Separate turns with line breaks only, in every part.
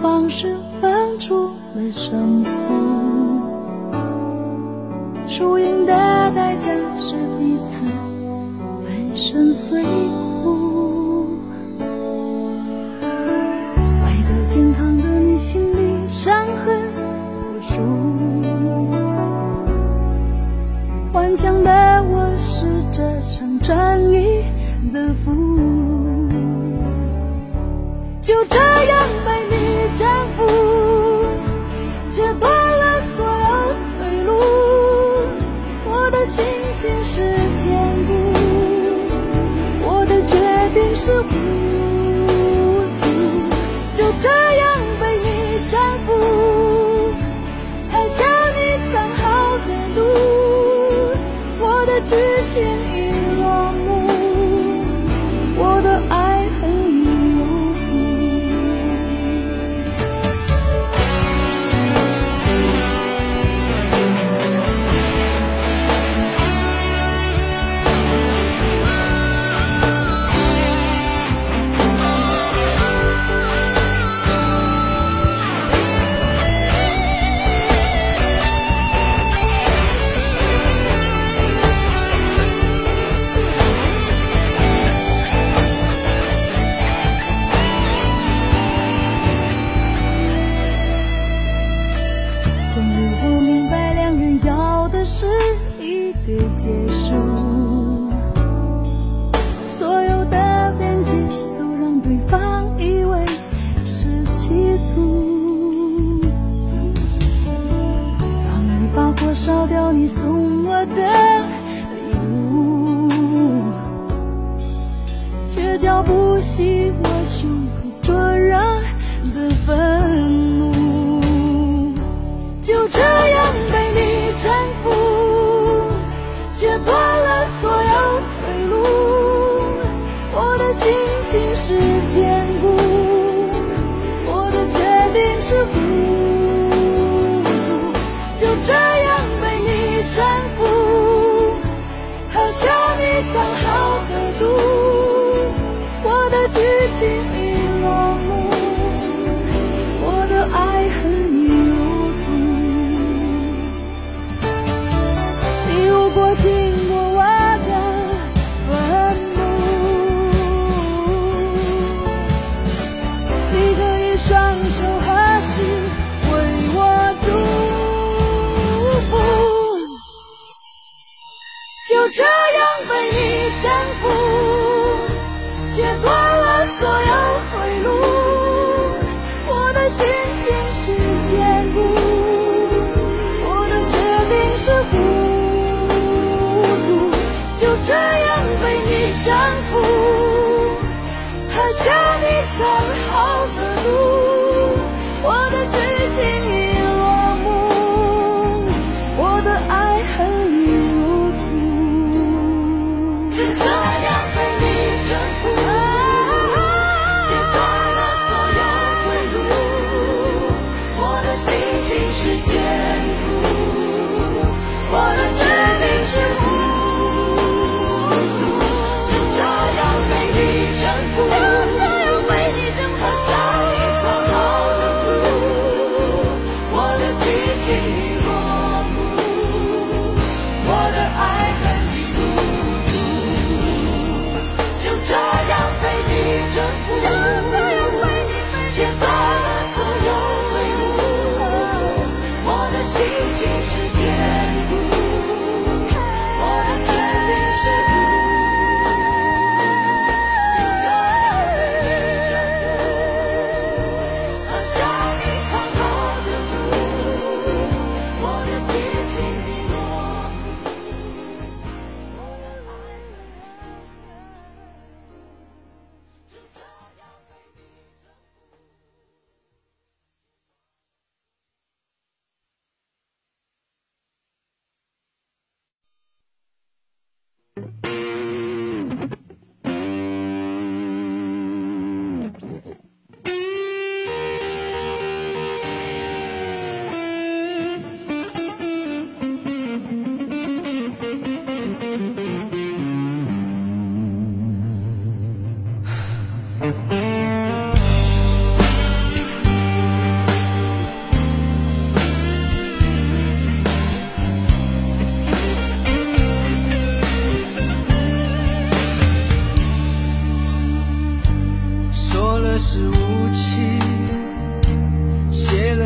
方式分出了胜负输赢的代价是彼此粉身碎骨爱的健康的你心里伤痕无数顽强的我是这场战役的俘虏就这样脚步洗我胸口灼热的愤怒，就这样被你征服，切断了所有退路，我的心情是。今心情是坚固我的决定是糊涂就这样被你征服喝下你藏好的毒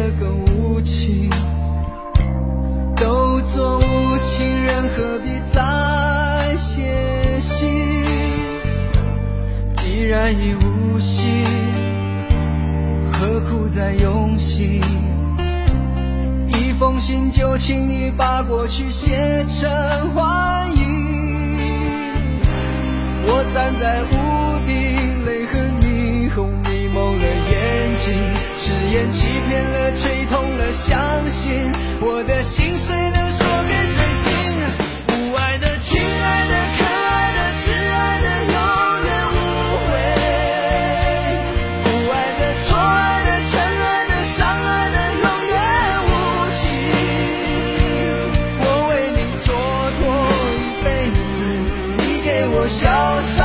的
更无情都做无情人
何必再写信既然已无心何苦再用心？一封信就轻易把过去写成幻影我站在湖眼睛，誓言欺骗了，吹痛了，相信我的心碎能说给谁听？无爱的、亲爱的、可爱的、挚爱的，永远无悔；不爱的、错爱的、真爱的、伤爱的，永远无情。我为你蹉跎一辈子，你给我潇洒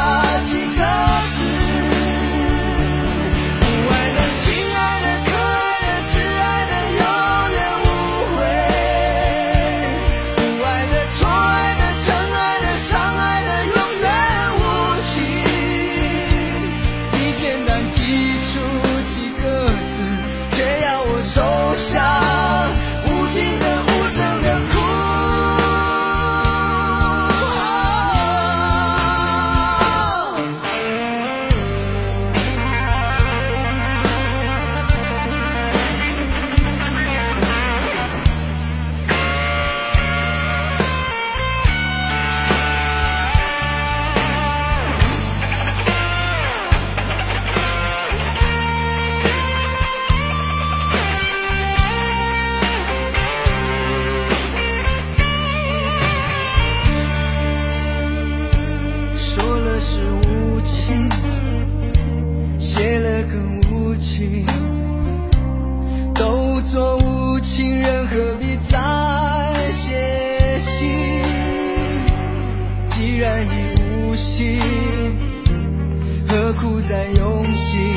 心，何苦再用心？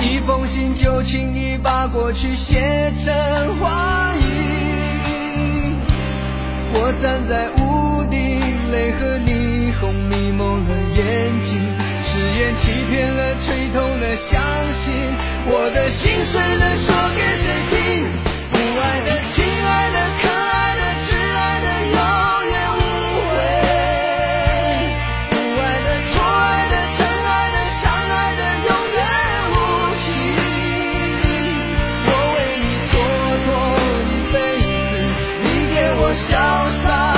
一封信就轻易把过去写成幻影。我站在屋顶，泪和霓虹迷蒙了眼睛，誓言欺骗了，吹痛了，相信我的心碎了，说给谁听？不爱的、潇洒。